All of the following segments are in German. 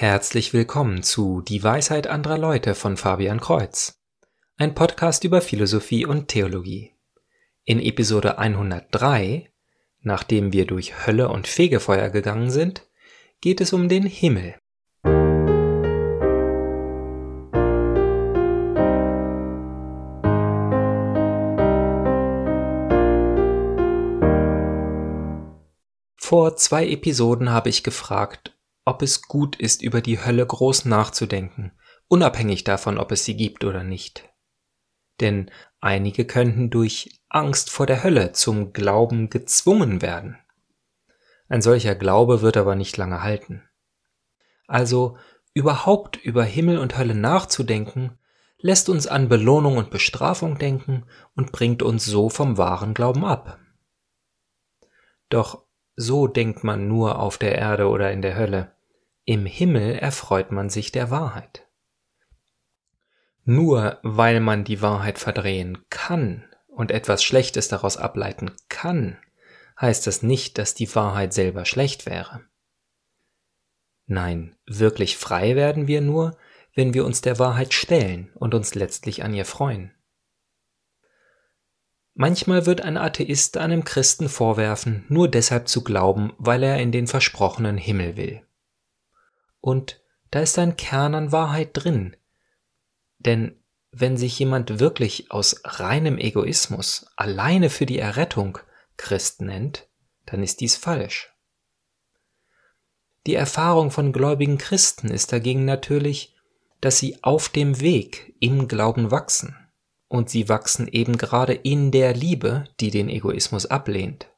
Herzlich willkommen zu Die Weisheit anderer Leute von Fabian Kreuz, ein Podcast über Philosophie und Theologie. In Episode 103, nachdem wir durch Hölle und Fegefeuer gegangen sind, geht es um den Himmel. Vor zwei Episoden habe ich gefragt, ob es gut ist, über die Hölle groß nachzudenken, unabhängig davon, ob es sie gibt oder nicht. Denn einige könnten durch Angst vor der Hölle zum Glauben gezwungen werden. Ein solcher Glaube wird aber nicht lange halten. Also überhaupt über Himmel und Hölle nachzudenken, lässt uns an Belohnung und Bestrafung denken und bringt uns so vom wahren Glauben ab. Doch so denkt man nur auf der Erde oder in der Hölle. Im Himmel erfreut man sich der Wahrheit. Nur weil man die Wahrheit verdrehen kann und etwas Schlechtes daraus ableiten kann, heißt das nicht, dass die Wahrheit selber schlecht wäre. Nein, wirklich frei werden wir nur, wenn wir uns der Wahrheit stellen und uns letztlich an ihr freuen. Manchmal wird ein Atheist einem Christen vorwerfen, nur deshalb zu glauben, weil er in den versprochenen Himmel will. Und da ist ein Kern an Wahrheit drin. Denn wenn sich jemand wirklich aus reinem Egoismus alleine für die Errettung Christ nennt, dann ist dies falsch. Die Erfahrung von gläubigen Christen ist dagegen natürlich, dass sie auf dem Weg im Glauben wachsen. Und sie wachsen eben gerade in der Liebe, die den Egoismus ablehnt.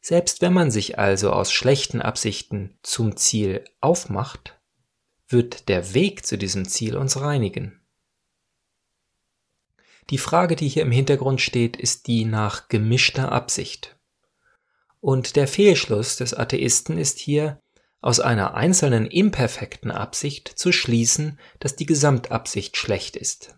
Selbst wenn man sich also aus schlechten Absichten zum Ziel aufmacht, wird der Weg zu diesem Ziel uns reinigen. Die Frage, die hier im Hintergrund steht, ist die nach gemischter Absicht. Und der Fehlschluss des Atheisten ist hier, aus einer einzelnen imperfekten Absicht zu schließen, dass die Gesamtabsicht schlecht ist.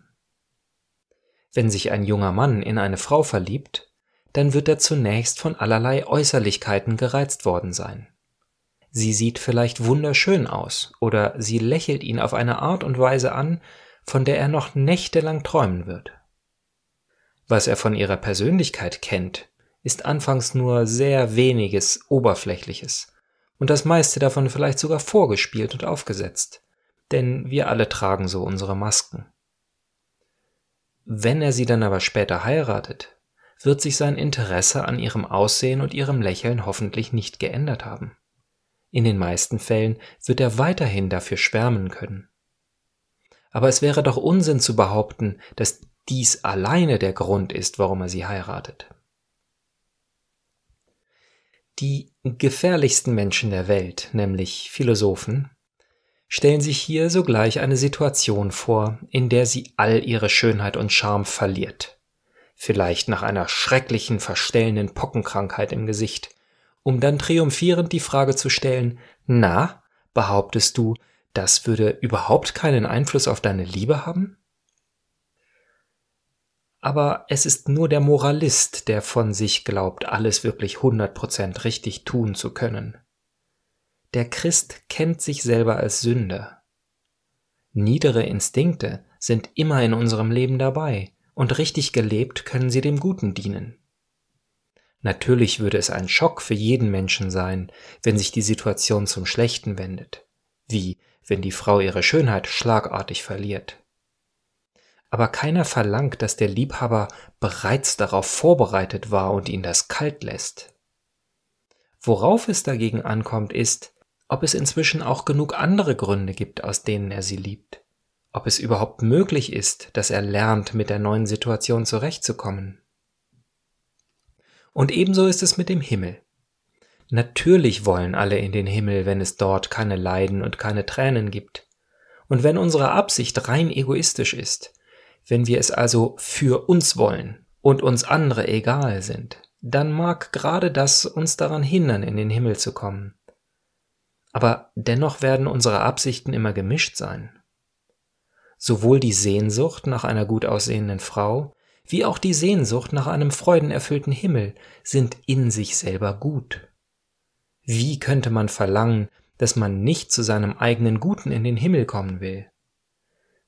Wenn sich ein junger Mann in eine Frau verliebt, dann wird er zunächst von allerlei Äußerlichkeiten gereizt worden sein. Sie sieht vielleicht wunderschön aus oder sie lächelt ihn auf eine Art und Weise an, von der er noch nächtelang träumen wird. Was er von ihrer Persönlichkeit kennt, ist anfangs nur sehr weniges Oberflächliches und das meiste davon vielleicht sogar vorgespielt und aufgesetzt, denn wir alle tragen so unsere Masken. Wenn er sie dann aber später heiratet, wird sich sein Interesse an ihrem Aussehen und ihrem Lächeln hoffentlich nicht geändert haben. In den meisten Fällen wird er weiterhin dafür schwärmen können. Aber es wäre doch Unsinn zu behaupten, dass dies alleine der Grund ist, warum er sie heiratet. Die gefährlichsten Menschen der Welt, nämlich Philosophen, stellen sich hier sogleich eine Situation vor, in der sie all ihre Schönheit und Charme verliert vielleicht nach einer schrecklichen, verstellenden Pockenkrankheit im Gesicht, um dann triumphierend die Frage zu stellen, na, behauptest du, das würde überhaupt keinen Einfluss auf deine Liebe haben? Aber es ist nur der Moralist, der von sich glaubt, alles wirklich hundert Prozent richtig tun zu können. Der Christ kennt sich selber als Sünder. Niedere Instinkte sind immer in unserem Leben dabei, und richtig gelebt können sie dem Guten dienen. Natürlich würde es ein Schock für jeden Menschen sein, wenn sich die Situation zum Schlechten wendet, wie wenn die Frau ihre Schönheit schlagartig verliert. Aber keiner verlangt, dass der Liebhaber bereits darauf vorbereitet war und ihn das kalt lässt. Worauf es dagegen ankommt, ist, ob es inzwischen auch genug andere Gründe gibt, aus denen er sie liebt ob es überhaupt möglich ist, dass er lernt, mit der neuen Situation zurechtzukommen. Und ebenso ist es mit dem Himmel. Natürlich wollen alle in den Himmel, wenn es dort keine Leiden und keine Tränen gibt. Und wenn unsere Absicht rein egoistisch ist, wenn wir es also für uns wollen und uns andere egal sind, dann mag gerade das uns daran hindern, in den Himmel zu kommen. Aber dennoch werden unsere Absichten immer gemischt sein sowohl die Sehnsucht nach einer gut aussehenden Frau, wie auch die Sehnsucht nach einem freudenerfüllten Himmel sind in sich selber gut. Wie könnte man verlangen, dass man nicht zu seinem eigenen Guten in den Himmel kommen will.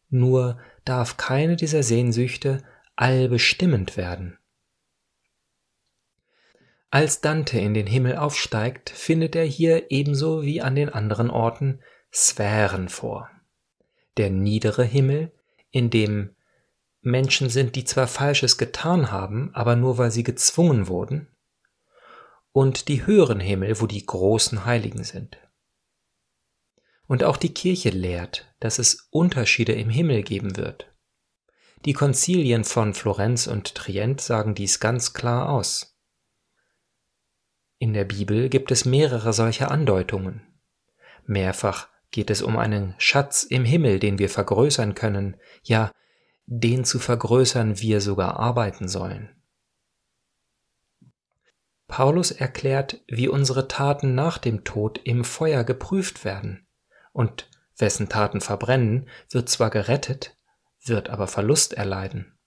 Nur darf keine dieser Sehnsüchte allbestimmend werden. Als Dante in den Himmel aufsteigt, findet er hier ebenso wie an den anderen Orten Sphären vor. Der niedere Himmel, in dem Menschen sind, die zwar Falsches getan haben, aber nur weil sie gezwungen wurden, und die höheren Himmel, wo die großen Heiligen sind. Und auch die Kirche lehrt, dass es Unterschiede im Himmel geben wird. Die Konzilien von Florenz und Trient sagen dies ganz klar aus. In der Bibel gibt es mehrere solcher Andeutungen. Mehrfach geht es um einen Schatz im Himmel, den wir vergrößern können, ja, den zu vergrößern wir sogar arbeiten sollen. Paulus erklärt, wie unsere Taten nach dem Tod im Feuer geprüft werden, und wessen Taten verbrennen, wird zwar gerettet, wird aber Verlust erleiden.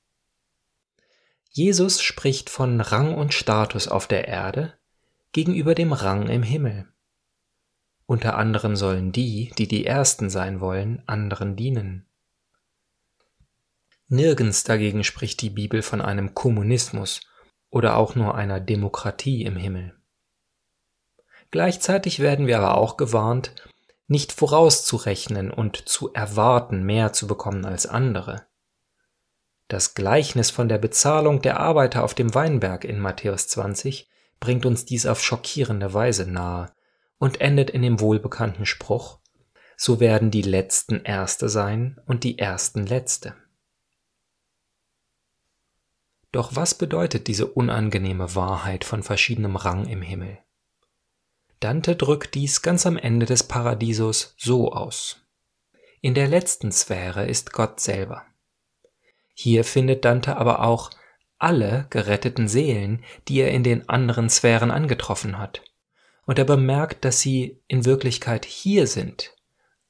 Jesus spricht von Rang und Status auf der Erde gegenüber dem Rang im Himmel. Unter anderem sollen die, die die Ersten sein wollen, anderen dienen. Nirgends dagegen spricht die Bibel von einem Kommunismus oder auch nur einer Demokratie im Himmel. Gleichzeitig werden wir aber auch gewarnt, nicht vorauszurechnen und zu erwarten, mehr zu bekommen als andere. Das Gleichnis von der Bezahlung der Arbeiter auf dem Weinberg in Matthäus 20 bringt uns dies auf schockierende Weise nahe und endet in dem wohlbekannten Spruch, so werden die Letzten Erste sein und die Ersten Letzte. Doch was bedeutet diese unangenehme Wahrheit von verschiedenem Rang im Himmel? Dante drückt dies ganz am Ende des Paradiesos so aus. In der letzten Sphäre ist Gott selber. Hier findet Dante aber auch alle geretteten Seelen, die er in den anderen Sphären angetroffen hat. Und er bemerkt, dass sie in Wirklichkeit hier sind,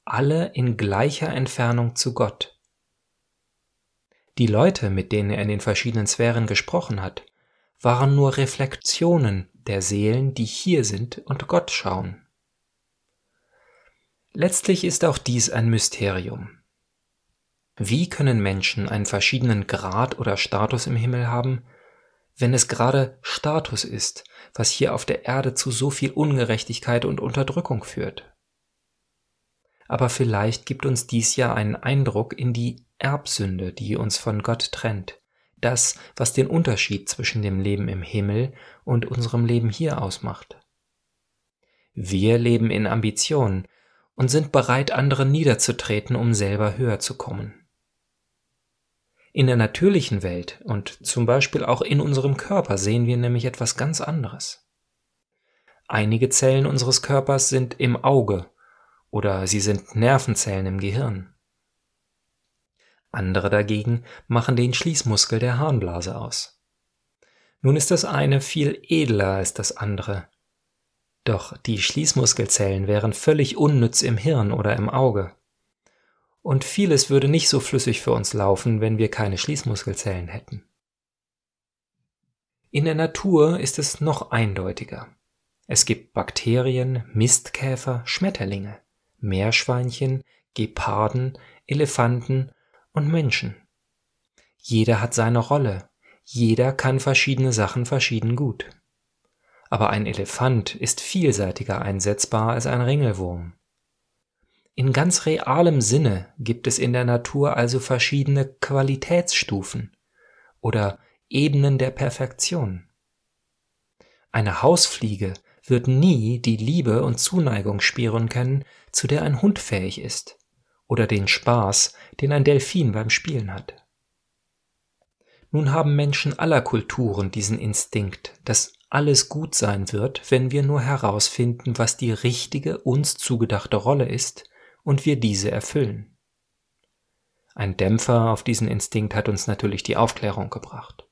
alle in gleicher Entfernung zu Gott. Die Leute, mit denen er in den verschiedenen Sphären gesprochen hat, waren nur Reflexionen der Seelen, die hier sind und Gott schauen. Letztlich ist auch dies ein Mysterium. Wie können Menschen einen verschiedenen Grad oder Status im Himmel haben, wenn es gerade Status ist, was hier auf der Erde zu so viel Ungerechtigkeit und Unterdrückung führt? Aber vielleicht gibt uns dies ja einen Eindruck in die Erbsünde, die uns von Gott trennt, das, was den Unterschied zwischen dem Leben im Himmel und unserem Leben hier ausmacht. Wir leben in Ambition und sind bereit, anderen niederzutreten, um selber höher zu kommen. In der natürlichen Welt und zum Beispiel auch in unserem Körper sehen wir nämlich etwas ganz anderes. Einige Zellen unseres Körpers sind im Auge oder sie sind Nervenzellen im Gehirn. Andere dagegen machen den Schließmuskel der Harnblase aus. Nun ist das eine viel edler als das andere. Doch die Schließmuskelzellen wären völlig unnütz im Hirn oder im Auge und vieles würde nicht so flüssig für uns laufen, wenn wir keine Schließmuskelzellen hätten. In der Natur ist es noch eindeutiger. Es gibt Bakterien, Mistkäfer, Schmetterlinge, Meerschweinchen, Geparden, Elefanten und Menschen. Jeder hat seine Rolle, jeder kann verschiedene Sachen verschieden gut. Aber ein Elefant ist vielseitiger einsetzbar als ein Ringelwurm. In ganz realem Sinne gibt es in der Natur also verschiedene Qualitätsstufen oder Ebenen der Perfektion. Eine Hausfliege wird nie die Liebe und Zuneigung spüren können, zu der ein Hund fähig ist, oder den Spaß, den ein Delfin beim Spielen hat. Nun haben Menschen aller Kulturen diesen Instinkt, dass alles gut sein wird, wenn wir nur herausfinden, was die richtige uns zugedachte Rolle ist und wir diese erfüllen. Ein Dämpfer auf diesen Instinkt hat uns natürlich die Aufklärung gebracht.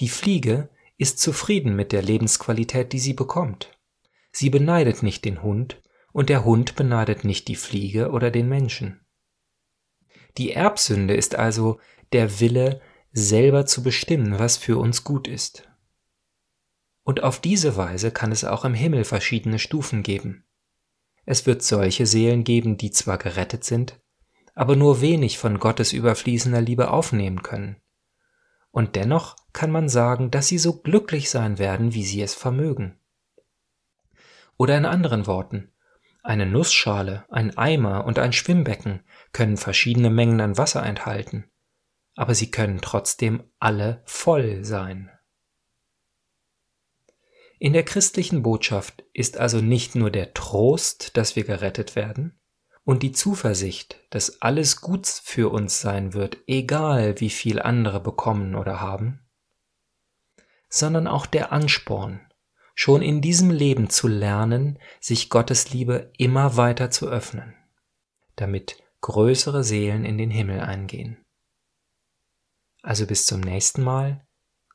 Die Fliege ist zufrieden mit der Lebensqualität, die sie bekommt. Sie beneidet nicht den Hund und der Hund beneidet nicht die Fliege oder den Menschen. Die Erbsünde ist also der Wille, selber zu bestimmen, was für uns gut ist. Und auf diese Weise kann es auch im Himmel verschiedene Stufen geben. Es wird solche Seelen geben, die zwar gerettet sind, aber nur wenig von Gottes überfließender Liebe aufnehmen können. Und dennoch kann man sagen, dass sie so glücklich sein werden, wie sie es vermögen. Oder in anderen Worten, eine Nussschale, ein Eimer und ein Schwimmbecken können verschiedene Mengen an Wasser enthalten, aber sie können trotzdem alle voll sein. In der christlichen Botschaft ist also nicht nur der Trost, dass wir gerettet werden, und die Zuversicht, dass alles gut für uns sein wird, egal wie viel andere bekommen oder haben, sondern auch der Ansporn, schon in diesem Leben zu lernen, sich Gottes Liebe immer weiter zu öffnen, damit größere Seelen in den Himmel eingehen. Also bis zum nächsten Mal,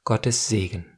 Gottes Segen.